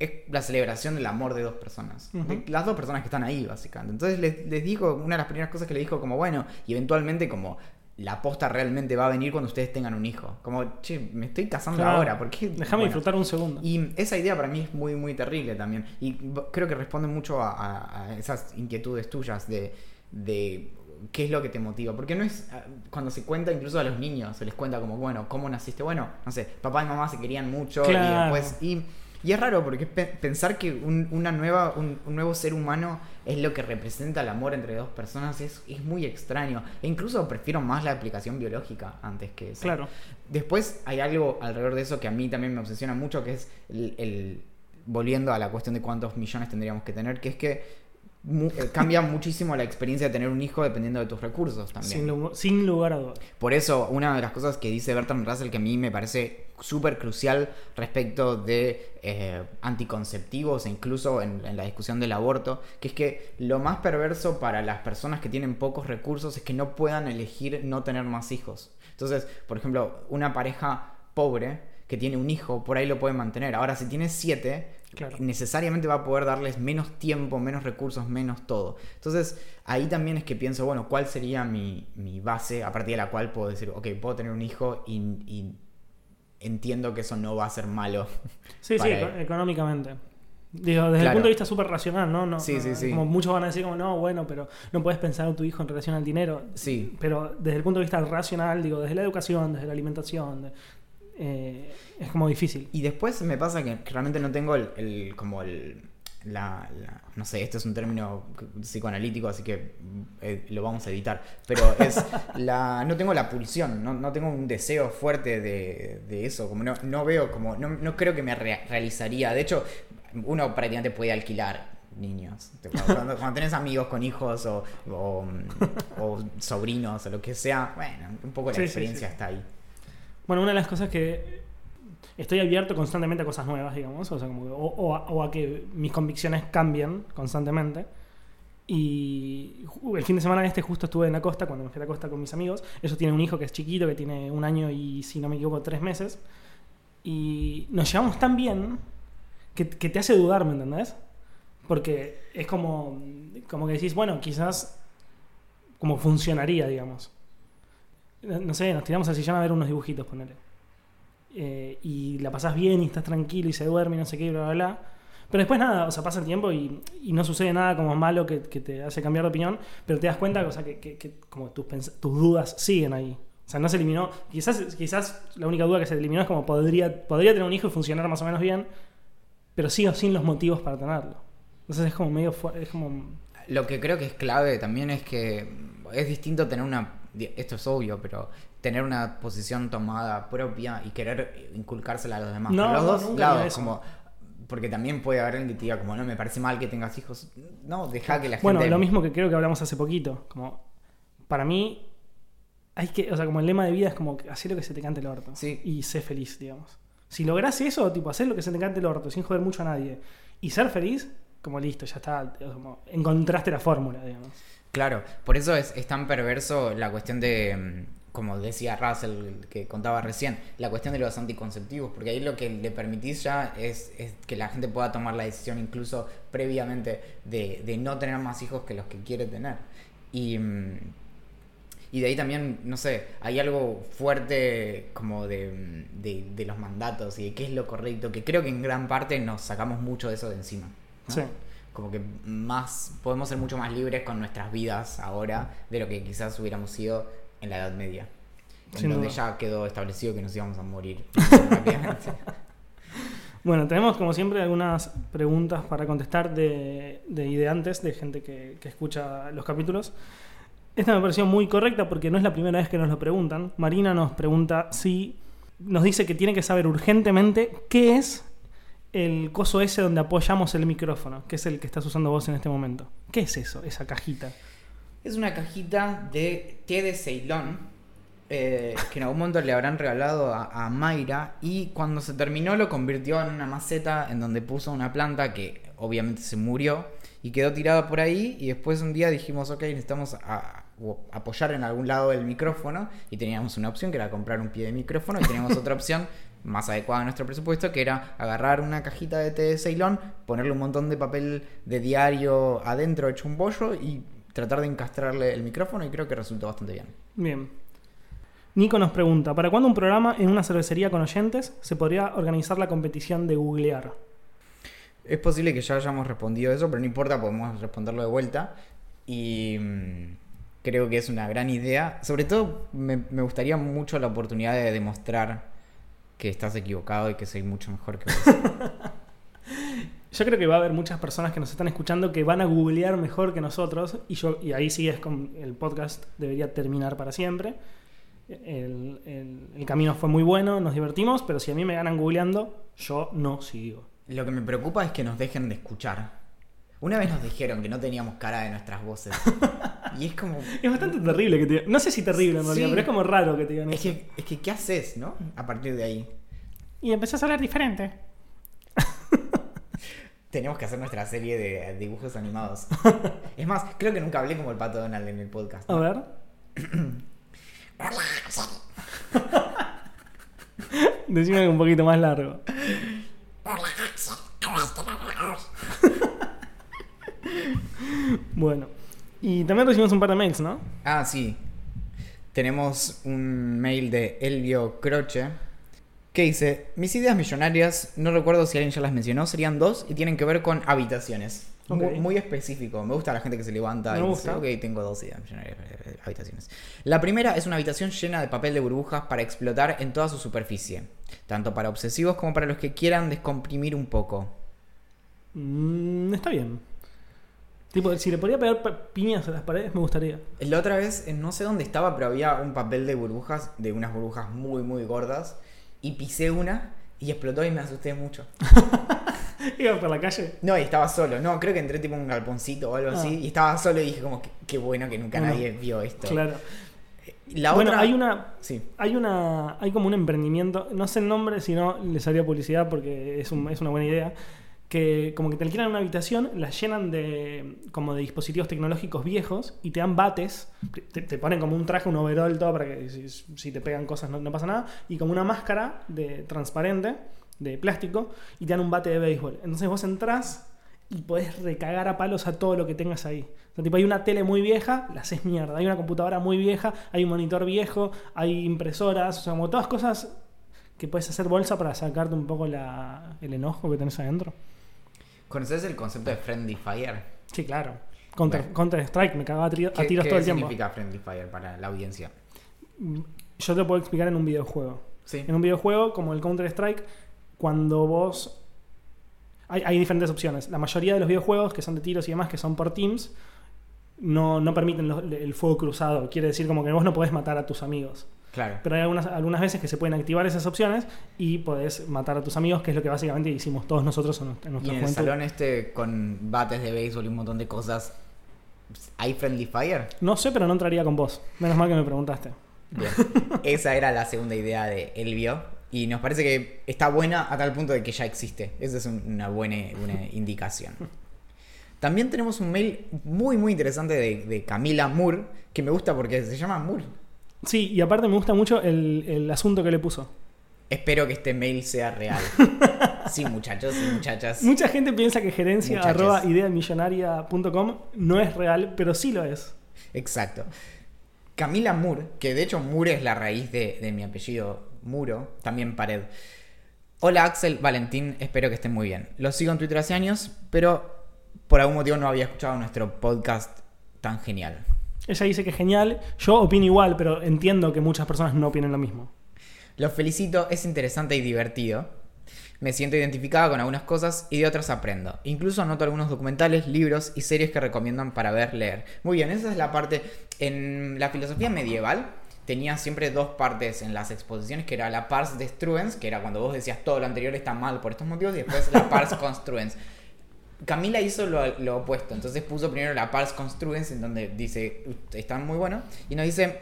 es la celebración del amor de dos personas. De las dos personas que están ahí, básicamente. Entonces les, les dijo, una de las primeras cosas que le dijo como, bueno, y eventualmente como... La aposta realmente va a venir cuando ustedes tengan un hijo. Como, che, me estoy casando Claro. ahora. ¿Por qué? Déjame Bueno, disfrutar un segundo. y esa idea para mí es muy, muy terrible también. Y creo que responde mucho a, a- a esas inquietudes tuyas de, de qué es lo que te motiva. Porque no es. ah, Cuando se cuenta incluso a los niños, se les cuenta como, bueno, ¿cómo naciste? Bueno, no sé, papá y mamá se querían mucho. Claro. Y después. Y, y es raro porque pe- pensar que un, una nueva, un, un nuevo ser humano es lo que representa el amor entre dos personas es, es muy extraño. E incluso prefiero más la aplicación biológica antes que eso. Claro. Después hay algo alrededor de eso que a mí también me obsesiona mucho, que es el, el- volviendo a la cuestión de cuántos millones tendríamos que tener, que es que mu- eh, cambia muchísimo la experiencia de tener un hijo dependiendo de tus recursos también. Sin, lu- sin lugar a dudas. Por eso, una de las cosas que dice Bertrand Russell que a mí me parece súper crucial respecto de eh, anticonceptivos e incluso en, en la discusión del aborto, que es que lo más perverso para las personas que tienen pocos recursos es que no puedan elegir no tener más hijos. Entonces, por ejemplo, una pareja pobre que tiene un hijo, por ahí lo puede mantener. Ahora, si tiene siete, Claro. necesariamente va a poder darles menos tiempo, menos recursos, menos todo. Entonces, ahí también es que pienso, bueno, ¿cuál sería mi, mi base a partir de la cual puedo decir, ok, puedo tener un hijo y, y entiendo que eso no va a ser malo? Sí, sí, él. económicamente. Digo, desde el punto de vista súper racional, ¿no? no Sí, sí, sí. Como muchos van a decir, como, no, bueno, pero no puedes pensar en tu hijo en relación al dinero. Sí. Pero desde el punto de vista racional, digo, desde la educación, desde la alimentación, de- eh, es como difícil. Y después me pasa que, realmente no tengo el, el- como el la, la- no sé, este es un término psicoanalítico, así que eh, lo vamos a editar, pero es la no tengo la pulsión, no, no tengo un deseo fuerte de, de eso, como no, no veo como no, no creo que me re- realizaría, de hecho, uno prácticamente puede alquilar niños. Cuando, cuando tenés amigos con hijos o, o, o sobrinos o lo que sea, bueno, un poco la Sí, sí, experiencia sí. está ahí. Bueno, una de las cosas que estoy abierto constantemente a cosas nuevas, digamos, o, sea, como o, o a, o a que mis convicciones cambien constantemente. Y el fin de semana este justo estuve en la costa, cuando me fui a la costa con mis amigos. Ellos tienen un hijo que es chiquito, que tiene un año y, si no me equivoco, tres meses. Y nos llevamos tan bien que, que te hace dudar, ¿me entendés? Porque es como, como que decís, bueno, quizás como funcionaría, digamos. No sé, nos tiramos al sillón a ver unos dibujitos, ponele. Eh, y la pasás bien y estás tranquilo y se duerme y no sé qué, bla, bla, bla. Pero después nada, o sea, pasa el tiempo y, no sucede nada como malo que, te hace cambiar de opinión, pero te das cuenta o sea, que, como tus, dudas siguen ahí. O sea, no se eliminó. Quizás, quizás la única duda que se eliminó es como podría, podría tener un hijo y funcionar más o menos bien, pero sigo sin los motivos para tenerlo. Entonces es como medio... Es como... Lo que creo que es clave también es que es distinto tener una, esto es obvio, pero tener una posición tomada propia y querer inculcársela a los demás. No, los no, dos lados, como porque también puede haber alguien que te diga como no me parece mal que tengas hijos. No, deja que la gente Bueno, lo mismo que creo que hablamos hace poquito. Como, para mí, hay que, o sea, como el lema de vida es como hacer lo que se te cante el orto. Sí. Y sé feliz, digamos. Si lográs eso, tipo, hacer lo que se te cante el orto, sin joder mucho a nadie, y ser feliz, como listo, ya está, como encontraste la fórmula, digamos. Claro, por eso es, es tan perverso la cuestión de, mm, como decía Russell, que contaba recién, la cuestión de los anticonceptivos, porque ahí lo que le permitís ya es, es que la gente pueda tomar la decisión incluso previamente de, no tener más hijos que los que quiere tener. Y, mm, y de ahí también, no sé, hay algo fuerte como de, mm, de, de los mandatos y de qué es lo correcto, que creo que en gran parte nos sacamos mucho de eso de encima. Sí. Como que más podemos ser mucho más libres con nuestras vidas ahora de lo que quizás hubiéramos sido en la Edad Media. En Sin donde duda. ya quedó establecido que nos íbamos a morir rápidamente. Bueno, tenemos como siempre algunas preguntas para contestar de, de ideantes, de gente que, que escucha los capítulos. Esta me pareció muy correcta porque no es la primera vez que nos lo preguntan. Marina nos pregunta si nos dice que tiene que saber urgentemente qué es el coso ese donde apoyamos el micrófono, que es el que estás usando vos en este momento. ¿Qué es eso, esa cajita? Es una cajita de té de Ceilón eh, que en algún momento le habrán regalado a, a Mayra y cuando se terminó lo convirtió en una maceta en donde puso una planta que obviamente se murió y quedó tirada por ahí y después un día dijimos ok necesitamos a- apoyar en algún lado el micrófono y teníamos una opción que era comprar un pie de micrófono y teníamos otra opción más adecuada a nuestro presupuesto que era agarrar una cajita de té de Ceilón ponerle un montón de papel de diario adentro hecho un bollo y tratar de encastrarle el micrófono y creo que resultó bastante bien. Bien. Nico nos pregunta, ¿para cuándo un programa en una cervecería con oyentes se podría organizar la competición de googlear? Es posible que ya hayamos respondido eso, pero no importa, podemos responderlo de vuelta. Y mm, creo que es una gran idea. Sobre todo me, me gustaría mucho la oportunidad de demostrar que estás equivocado y que soy mucho mejor que vos. Yo creo que va a haber muchas personas que nos están escuchando que van a googlear mejor que nosotros y yo y ahí sí es con el podcast debería terminar para siempre. El, el- el camino fue muy bueno, nos divertimos, pero si a mí me ganan googleando, yo no sigo. Lo que me preocupa es que nos dejen de escuchar. Una vez nos dijeron que no teníamos cara de nuestras voces. Y es como... Es bastante terrible que te digan- No sé si terrible en realidad, Sí. pero es como raro que te digan Es eso. que, es que, ¿qué haces, no? A partir de ahí. Y empezás a hablar diferente. Tenemos que hacer nuestra serie de dibujos animados. Es más, creo que nunca hablé como el pato Donald en el podcast. A ver. Decime un poquito más largo. Bueno. Y también recibimos un par de mails, ¿no? Ah, sí. Tenemos un mail de Elvio Croce que dice: Mis ideas millonarias, no recuerdo si alguien ya las mencionó, serían dos y tienen que ver con habitaciones. Muy, muy específico. Me gusta la gente que se levanta Me y gusta. dice: Ok, tengo dos ideas millonarias, eh, habitaciones. La primera es una habitación llena de papel de burbujas para explotar en toda su superficie, tanto para obsesivos como para los que quieran descomprimir un poco. Mm, está bien. Tipo, si le podría pegar piñas a las paredes, me gustaría. La otra vez, eh, no sé dónde estaba, pero había un papel de burbujas, de unas burbujas muy, muy gordas, y pisé una y explotó y me asusté mucho. Iba por la calle. No, y estaba solo, no, creo que entré tipo en un galponcito o algo Ah. así, y estaba solo y dije como, qué, qué bueno que nunca Bueno, nadie vio esto. Claro. La bueno, otra... hay una. Sí, Hay una. Hay como un emprendimiento. No sé el nombre, si no les haría publicidad porque es, un- es una buena idea. Que como que te alquilan una habitación, la llenan de. como de dispositivos tecnológicos viejos y te dan bates. Te, ponen como un traje, un overall, todo para que si, te pegan cosas no, no pasa nada. Y como una máscara de transparente, de plástico, y te dan un bate de béisbol. Entonces vos entrás y podés recagar a palos a todo lo que tengas ahí. O sea, tipo, hay una tele muy vieja, la haces mierda. Hay una computadora muy vieja, hay un monitor viejo, hay impresoras, o sea, como todas cosas que puedes hacer bolsa para sacarte un poco la- el enojo que tenés adentro. ¿Conoces el concepto de Friendly Fire? Sí, claro. Counter, Bueno. Counter Strike, me cagaba a, ¿Qué, tiros qué todo el tiempo. significa Friendly Fire para la audiencia? Yo te lo puedo explicar en un videojuego. Sí. En un videojuego como el Counter Strike, cuando vos. Hay, hay diferentes opciones. La mayoría de los videojuegos que son de tiros y demás, que son por teams, no, no permiten el fuego cruzado. Quiere decir como que vos no podés matar a tus amigos. Claro. Pero hay algunas, algunas veces que se pueden activar esas opciones y podés matar a tus amigos, que es lo que básicamente hicimos todos nosotros en, nuestra- en Y en el salón este con bates de béisbol y un montón de cosas, ¿hay Friendly Fire? No sé, pero no entraría con vos. Menos mal que me preguntaste. Bien. Esa era la segunda idea de Elvio. Y nos parece que está buena a tal punto de que ya existe. Esa es un- una buena, una indicación. También tenemos un mail muy, muy interesante de, de Camila Moore, que me gusta porque se llama Moore. Sí, y aparte me gusta mucho el, el asunto que le puso. Espero que este mail sea real. Sí, muchachos y muchachas. Mucha gente piensa que gerencia arroba ideamillonaria.com no es real, pero sí lo es. Exacto. Camila Moore, que de hecho Moore es la raíz de, de mi apellido Muro, también Pared. Hola Axel, Valentín, espero que estén muy bien. Los sigo en Twitter hace años, pero por algún motivo no había escuchado nuestro podcast tan genial. Ella dice que es genial. Yo opino igual, pero entiendo que muchas personas no opinen lo mismo. Los felicito, es interesante y divertido. Me siento identificada con algunas cosas y de otras aprendo. Incluso anoto algunos documentales, libros y series que recomiendan para ver, leer. Muy bien, esa es la parte. En la filosofía medieval tenía siempre dos partes en las exposiciones, que era la pars destruens, que era cuando vos decías todo lo anterior está mal por estos motivos, y después la pars construens. Camila hizo lo, lo opuesto, entonces puso primero la pars construens, en donde dice, están muy buenos, y nos dice,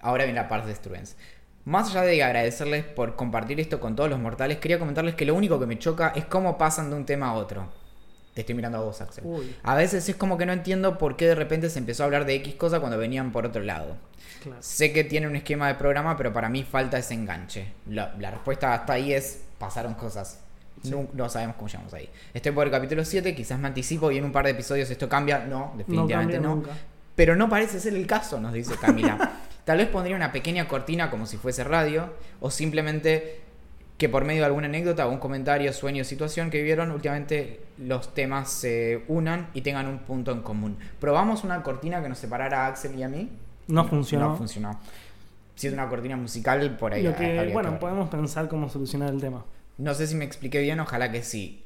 ahora viene la pars destruens. Más allá de agradecerles por compartir esto con todos los mortales, quería comentarles que lo único que me choca es cómo pasan de un tema a otro. Te estoy mirando a vos, Axel. Uy. A veces es como que no entiendo por qué de repente se empezó a hablar de X cosa cuando venían por otro lado. Claro. Sé que tiene un esquema de programa, pero para mí falta ese enganche. La, la respuesta hasta ahí es, pasaron cosas. No, no sabemos cómo llegamos ahí. Estoy por el capítulo 7, quizás me anticipo y en un par de episodios esto cambia. No, definitivamente no. Pero no parece ser el caso, nos dice Camila. Tal vez pondría una pequeña cortina como si fuese radio, o simplemente que por medio de alguna anécdota un comentario, sueño, situación que vivieron, últimamente los temas se unan y tengan un punto en común. Probamos una cortina que nos separara a Axel y a mí. No funcionó. No funcionó. Si es una cortina musical, por ahí. Lo que, habría bueno, podemos pensar cómo solucionar el tema. No sé si me expliqué bien, ojalá que sí.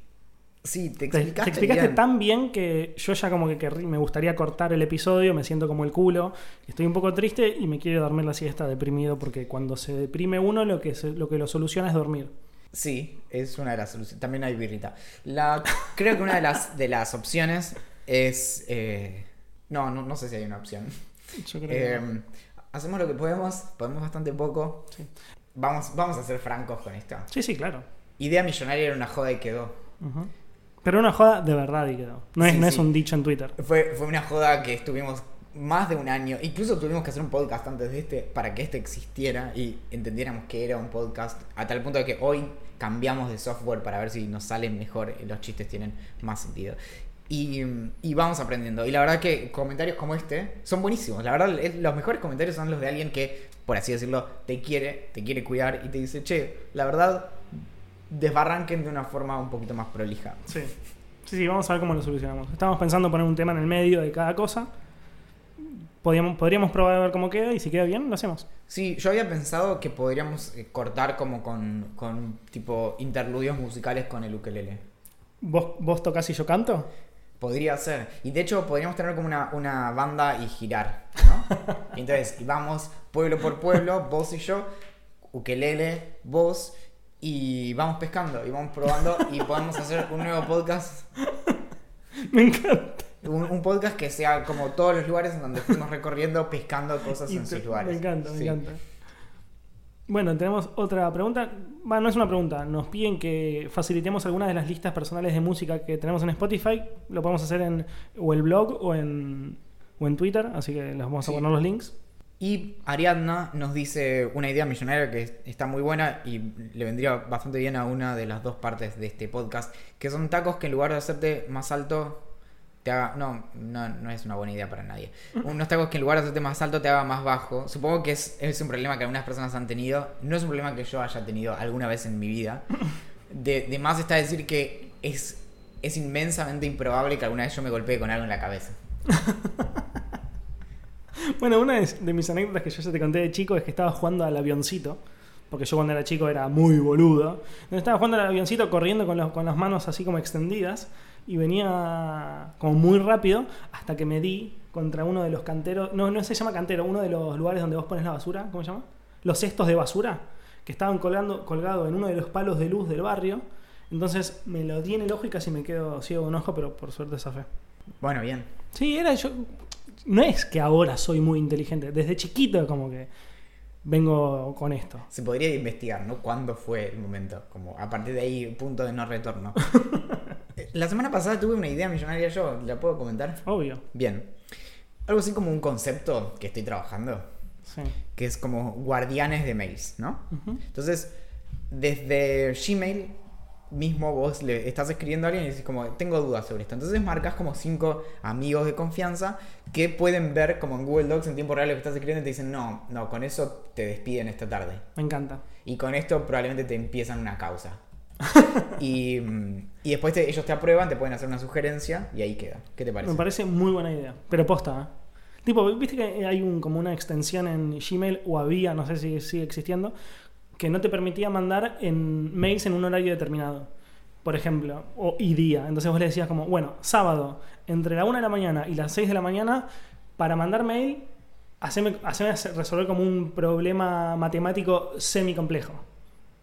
Sí, te Te, explicaste, te explicaste bien. tan bien que yo ya como que querrí- me gustaría cortar el episodio, me siento como el culo, estoy un poco triste y me quiero dormir la siesta deprimido porque cuando se deprime uno lo que, se- lo, que lo soluciona es dormir. Sí, es una de las soluciones. También hay birrita. La, creo que una de las, de las opciones es... eh, no, no, no sé si hay una opción. Yo creo que- Eh, hacemos lo que podemos, podemos bastante poco. Sí. Vamos, vamos a ser francos con esto. Sí, sí, claro. Idea millonaria era una joda y quedó. Ujú. Pero una joda de verdad y quedó. No, es, Sí, no es sí. un dicho en Twitter. Fue, fue una joda que estuvimos más de un año. Incluso tuvimos que hacer un podcast antes de este para que este existiera y entendiéramos que era un podcast. A tal punto de que hoy cambiamos de software para ver si nos salen mejor los chistes tienen más sentido. Y, y vamos aprendiendo. Y la verdad que comentarios como este son buenísimos. La verdad, es- los mejores comentarios son los de alguien que, por así decirlo, te quiere, te quiere cuidar y te dice, che, la verdad, desbarranquen de una forma un poquito más prolija. Sí. Sí, sí, vamos a ver cómo lo solucionamos. Estamos pensando poner un tema en el medio de cada cosa. Podríamos, podríamos probar a ver cómo queda y si queda bien, lo hacemos. Sí, yo había pensado que podríamos eh, cortar como con, con tipo interludios musicales con el ukelele. ¿Vos, vos tocás y yo canto? Podría ser. Y de hecho podríamos tener como una, una banda y girar, ¿no? Entonces, vamos pueblo por pueblo, vos y yo, ukelele, vos, y vamos pescando, y vamos probando, y podemos hacer un nuevo podcast. Me encanta. Un, un podcast que sea como todos los lugares en donde fuimos recorriendo, pescando cosas en sus lugares. Me encanta, me Sí. encanta. Bueno, tenemos otra pregunta. Bueno, no es una pregunta. Nos piden que facilitemos algunas de las listas personales de música que tenemos en Spotify. Lo podemos hacer en o el blog o en, o en Twitter. Así que les vamos a Sí. poner los links. Y Ariadna nos dice una idea millonaria que está muy buena y le vendría bastante bien a una de las dos partes de este podcast, que son tacos que en lugar de hacerte más alto, te haga... No, no, no es una buena idea para nadie. Unos tacos que en lugar de hacerte más alto, te haga más bajo. Supongo que es, es un problema que algunas personas han tenido. No es un problema que yo haya tenido alguna vez en mi vida. De, de más está decir que es, es inmensamente improbable que alguna vez yo me golpee con algo en la cabeza. Bueno, una de, mis anécdotas que yo ya te conté de chico es que estaba jugando al avioncito. Porque yo cuando era chico era muy boludo. Estaba jugando al avioncito corriendo con, los- con las manos así como extendidas. Y venía como muy rápido hasta que me di contra uno de los canteros. No, no se llama cantero, uno de los lugares donde vos pones la basura. ¿Cómo se llama? Los cestos de basura. Que estaban colgando, colgados en uno de los palos de luz del barrio. Entonces me lo di en el ojo y casi me quedo ciego de un ojo, pero por suerte zafé. Bueno, bien. Sí, era yo. No es que ahora soy muy inteligente. Desde chiquito, como que vengo con esto. Se podría investigar, ¿no? ¿Cuándo fue el momento? Como a partir de ahí, punto de no retorno. La semana pasada tuve una idea millonaria yo, ¿la puedo comentar? Obvio. Bien. Algo así como un concepto que estoy trabajando, Sí. que es como guardianes de mails, ¿no? Entonces, desde Gmail mismo vos le estás escribiendo a alguien y dices como, tengo dudas sobre esto. Entonces marcas como cinco amigos de confianza que pueden ver como en Google Docs en tiempo real lo que estás escribiendo y te dicen, no, no, con eso te despiden esta tarde. Me encanta. Y con esto probablemente te empiezan una causa. y, mm, y después te- ellos te aprueban, te pueden hacer una sugerencia y ahí queda. ¿Qué te parece? Me parece muy buena idea. Pero posta, ¿eh? Tipo, viste que hay un, como una extensión en Gmail, o había, no sé si sigue existiendo, que no te permitía mandar en mails en un horario determinado. Por ejemplo, o y día. Entonces vos le decías como, bueno, sábado, entre la 1 de la mañana y las 6 de la mañana, para mandar mail, haceme, haceme resolver como un problema matemático semi-complejo.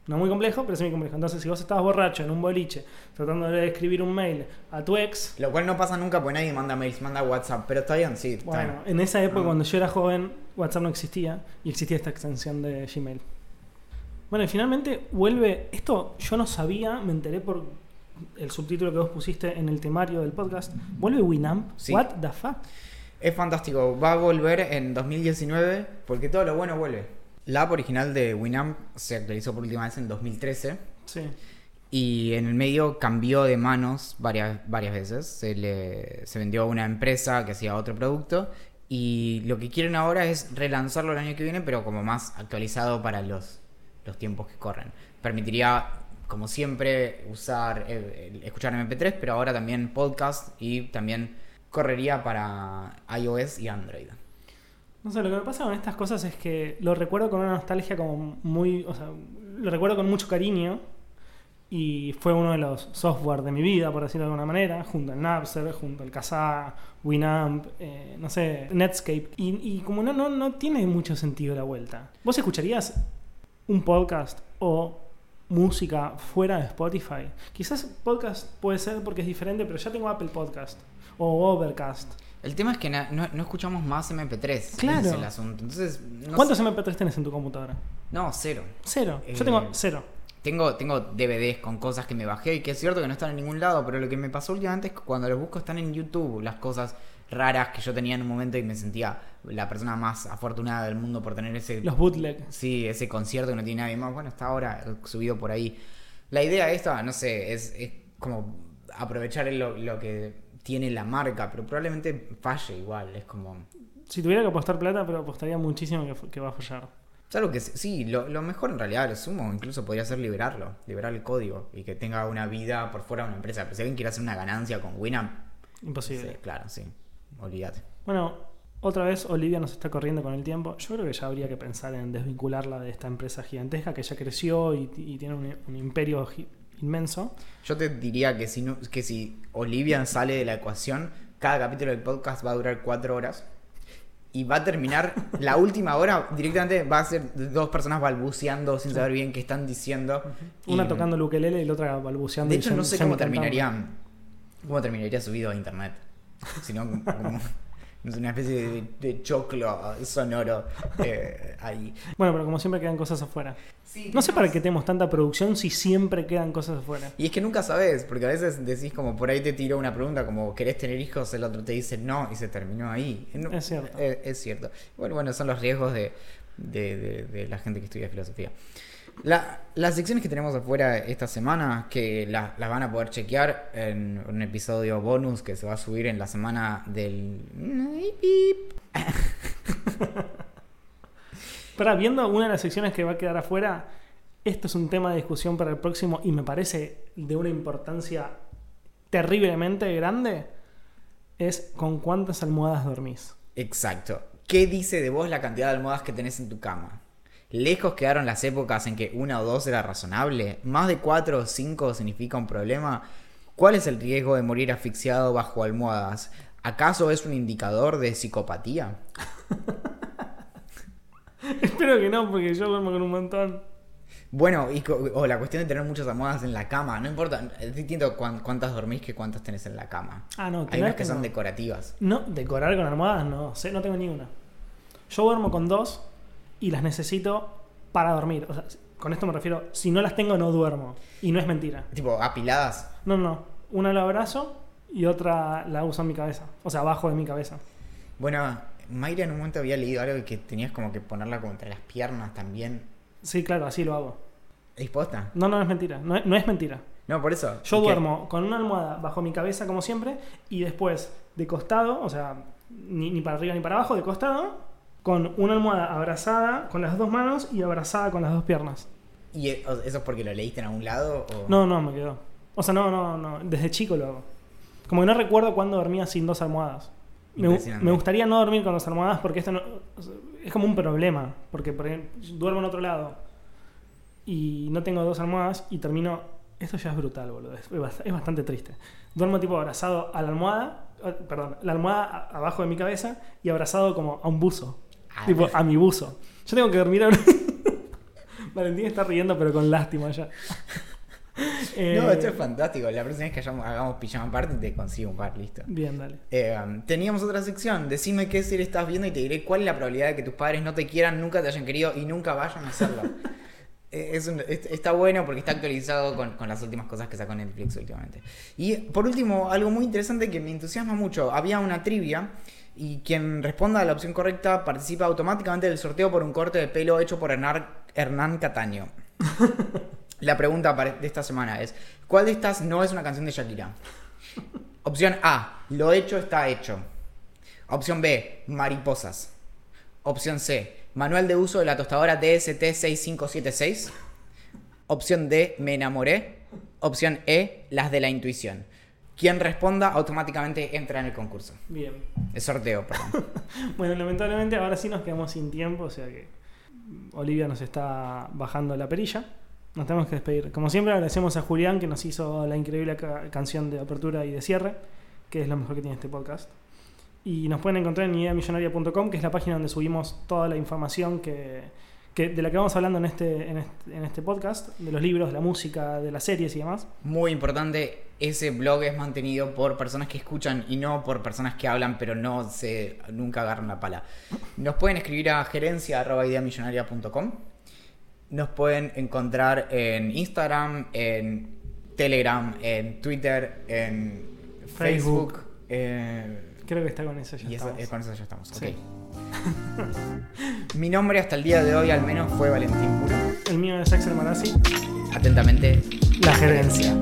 No muy complejo, pero semi-complejo. Entonces, si vos estabas borracho en un boliche, tratando de escribir un mail a tu ex, Lo cual no pasa nunca porque nadie manda mails, manda WhatsApp. Pero está bien, sí. está Bueno, bien. en esa época, cuando yo era joven, WhatsApp no existía y existía esta extensión de Gmail. Bueno, y finalmente vuelve. Esto yo no sabía, me enteré por el subtítulo que vos pusiste en el temario del podcast. Vuelve Winamp. Sí. What the fuck? Es fantástico. Va a volver en 2019 porque todo lo bueno vuelve. La app original de Winamp se actualizó por última vez en 2013 Sí. y en el medio cambió de manos varias, varias veces. Se, le, se vendió a una empresa que hacía otro producto y lo que quieren ahora es relanzarlo el año que viene pero como más actualizado para los, los tiempos que corren. Permitiría, como siempre, usar, eh, escuchar MP3 pero ahora también podcast y también correría para iOS y Android. No sé, lo que me pasa con estas cosas es que lo recuerdo con una nostalgia como muy. O sea, lo recuerdo con mucho cariño. Y fue uno de los software de mi vida, por decirlo de alguna manera, junto al Napster, junto al Kazaa, Winamp, eh, no sé, Netscape. Y, y como no, no, no tiene mucho sentido la vuelta. ¿Vos escucharías un podcast o música fuera de Spotify? Quizás podcast puede ser porque es diferente, pero ya tengo Apple Podcast o Overcast. El tema es que no, no escuchamos más MP3. Claro. Es el asunto. Entonces, no ¿Cuántos sé. MP3 tenés en tu computadora? No, cero. Cero. Eh, Yo tengo cero. Tengo, tengo DVDs con cosas que me bajé y que es cierto que no están en ningún lado, pero lo que me pasó últimamente es que cuando los busco están en YouTube, las cosas raras que yo tenía en un momento y me sentía la persona más afortunada del mundo por tener ese Los bootleg. Sí, ese concierto que no tiene nadie más. Bueno, está ahora subido por ahí. La idea esta, no sé, es, es como aprovechar lo, lo que tiene la marca, pero probablemente falle igual. Es como. Si tuviera que apostar plata, pero apostaría muchísimo que, que va a fallar. Algo que sí, lo, lo mejor en realidad, lo sumo, incluso podría ser liberarlo, liberar el código y que tenga una vida por fuera de una empresa. Pero si alguien quiere hacer una ganancia con Winamp, Imposible. sí, claro, sí, olvídate. Bueno, otra vez Olivia nos está corriendo con el tiempo. Yo creo que ya habría que pensar en desvincularla de esta empresa gigantesca que ya creció y, y tiene un, un imperio inmenso. Yo te diría que si, no, que si Olivia sale de la ecuación, cada capítulo del podcast va a durar cuatro horas. Y va a terminar la última hora directamente va a ser dos personas balbuceando sin saber bien qué están diciendo. Una Y- tocando el ukelele y la otra balbuceando. De hecho, no sé cómo semicantando. terminaría. ¿Cómo terminaría subido a internet? Sino como. no sé, una especie de, de choclo sonoro eh, ahí. Bueno, pero como siempre quedan cosas afuera. No sé para qué tenemos tanta producción si siempre quedan cosas afuera. Y es que nunca sabes, porque a veces decís como por ahí te tiró una pregunta como ¿querés tener hijos? El otro te dice no y se terminó ahí. No- Es cierto. eh, es cierto. Bueno, bueno, son los riesgos de, de- de- de la gente que estudia filosofía. La- las secciones que tenemos afuera esta semana, que la- las van a poder chequear en un episodio bonus que se va a subir en la semana del... Pero viendo una de las secciones que va a quedar afuera, esto es un tema de discusión para el próximo y me parece de una importancia terriblemente grande. Es con cuántas almohadas dormís. Exacto. ¿Qué dice de vos la cantidad de almohadas que tenés en tu cama? Lejos quedaron las épocas en que una o dos era razonable. ¿Más de cuatro o cinco significa un problema? ¿Cuál es el riesgo de morir asfixiado bajo almohadas? ¿Acaso es un indicador de psicopatía? Espero que no, porque yo duermo con un montón. Bueno, y o la cuestión de tener muchas almohadas en la cama. No importa, es distinto cuán- cuántas dormís que cuántas tenés en la cama. Ah, no, Hay unas que son decorativas. No, decorar con almohadas no, sé, no tengo ni una. Yo duermo con dos y las necesito para dormir. O sea, con esto me refiero, si no las tengo no duermo. Y no es mentira. Tipo, apiladas. No, no. Una la abrazo y otra la uso en mi cabeza. O sea, abajo de mi cabeza. Bueno, Mayra en un momento había leído algo que tenías como que ponerla como entre las piernas también. Sí, claro, así lo hago. ¿Es posta? No, no es mentira. No es, no es mentira. No, por eso. Yo duermo con una almohada bajo mi cabeza, como siempre, y después de costado, o sea, ni, ni para arriba ni para abajo, de costado, con una almohada abrazada con las dos manos y abrazada con las dos piernas. ¿Y e- eso es porque lo leíste en algún lado? O... No, no, me quedó. O sea, no, no, no. Desde chico lo hago. Como que no recuerdo cuándo dormía sin dos almohadas. Me, gustaría no dormir con dos almohadas porque esto no, es como un problema. Porque por ejemplo, duermo en otro lado y no tengo dos almohadas y termino. Esto ya es brutal, boludo. Es, bast- es bastante triste. Duermo tipo abrazado a la almohada, perdón, la almohada abajo de mi cabeza y abrazado como a un buzo. Tipo, a mi buzo. Yo tengo que dormir ahora. Valentín está riendo, pero con lástima ya. Eh, No, esto es fantástico. La próxima vez que hayamos- hagamos pijama party te consigo un par, listo. Bien, dale. Eh, um, teníamos otra sección. Decime qué serie estás viendo y te diré cuál es la probabilidad de que tus padres no te quieran, nunca te hayan querido y nunca vayan a hacerlo. Eh, es un- es- está bueno porque está actualizado con, con las últimas cosas que sacó Netflix últimamente. Y por último, algo muy interesante que me entusiasma mucho. Había una trivia y quien responda a la opción correcta participa automáticamente del sorteo por un corte de pelo hecho por Hernán, Hernán Cataño. La pregunta de esta semana es, ¿cuál de estas no es una canción de Shakira? Opción A, lo hecho está hecho. Opción B, mariposas. Opción C, manual de uso de la tostadora DST6576. Opción D, me enamoré. Opción E, las de la intuición. Quien responda automáticamente entra en el concurso. Bien. El sorteo, perdón. Bueno, lamentablemente ahora sí nos quedamos sin tiempo, o sea que Olivia nos está bajando la perilla. Nos tenemos que despedir. Como siempre, agradecemos a Julián que nos hizo la increíble ca- canción de apertura y de cierre, que es lo mejor que tiene este podcast. Y nos pueden encontrar en ideamillonaria.com, que es la página donde subimos toda la información que, que- de la que vamos hablando en este, en, este, en este podcast, de los libros, de la música, de las series y demás. Muy importante, ese blog es mantenido por personas que escuchan y no por personas que hablan, pero no se nunca agarran la pala. Nos pueden escribir a gerencia@ideamillonaria.com. Nos pueden encontrar en Instagram, en Telegram, en Twitter, en Facebook. Facebook. eh, Creo que está con eso ya y eso- estamos. eh, con eso ya estamos. ok. Mi nombre hasta el día de hoy al menos fue Valentín Puro. El mío es Axel Marazzi, Atentamente, la gerencia.